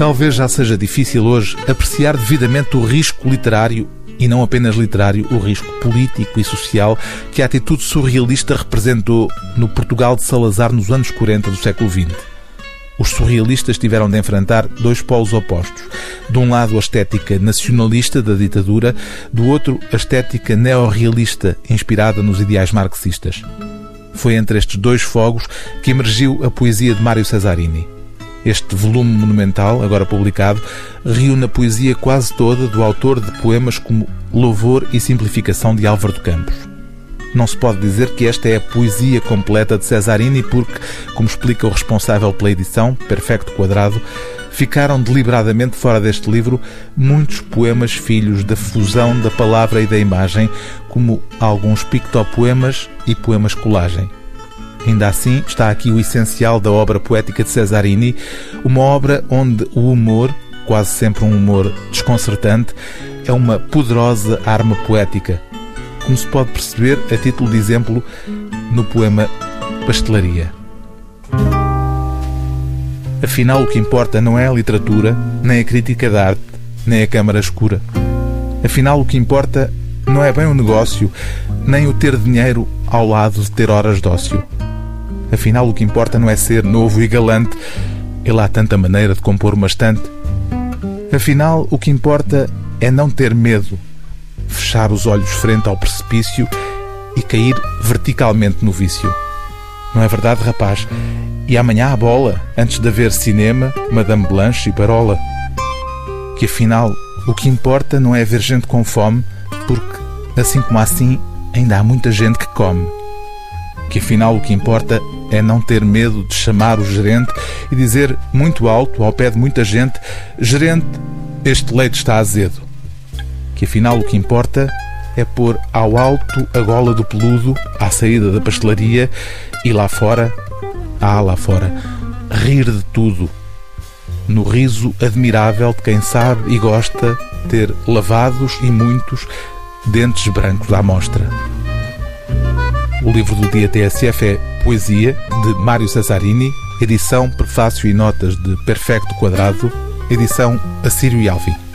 Talvez já seja difícil hoje apreciar devidamente o risco literário e não apenas literário, o risco político e social que a atitude surrealista representou no Portugal de Salazar nos anos 40 do século XX. Os surrealistas tiveram de enfrentar dois polos opostos. De um lado, a estética nacionalista da ditadura, do outro, a estética neorrealista inspirada nos ideais marxistas. Foi entre estes dois fogos que emergiu a poesia de Mário Cesarini. Este volume monumental, agora publicado, reúne a poesia quase toda do autor de poemas como Louvor e Simplificação de Álvaro de Campos. Não se pode dizer que esta é a poesia completa de Cesarini porque, como explica o responsável pela edição, Perfecto Quadrado, ficaram deliberadamente fora deste livro muitos poemas filhos da fusão da palavra e da imagem, como alguns pictopoemas e poemas colagem. Ainda assim, está aqui o essencial da obra poética de Cesarini, uma obra onde o humor, quase sempre um humor desconcertante, é uma poderosa arma poética, como se pode perceber a título de exemplo no poema Pastelaria. Afinal, o que importa não é a literatura, nem a crítica de arte, nem a câmara escura. Afinal, o que importa não é bem o negócio, nem o ter dinheiro ao lado de ter horas de ócio. Afinal, o que importa não é ser novo e galante. Ele há tanta maneira de compor uma estante. Afinal, o que importa é não ter medo, fechar os olhos frente ao precipício e cair verticalmente no vício. Não é verdade, rapaz? E amanhã a bola, antes de haver cinema, Madame Blanche e Parola. Que afinal, o que importa não é ver gente com fome, porque, assim como assim, ainda há muita gente que come. Que afinal o que importa é não ter medo de chamar o gerente e dizer muito alto, ao pé de muita gente: Gerente, este leite está azedo. Que afinal o que importa é pôr ao alto a gola do peludo à saída da pastelaria e lá fora, ah, lá fora, rir de tudo. No riso admirável de quem sabe e gosta ter lavados e muitos dentes brancos à mostra. O livro do dia TSF é Poesia, de Mário Cesarini, edição, prefácio e notas de Perfecto Quadrado, edição Assírio e Alvim.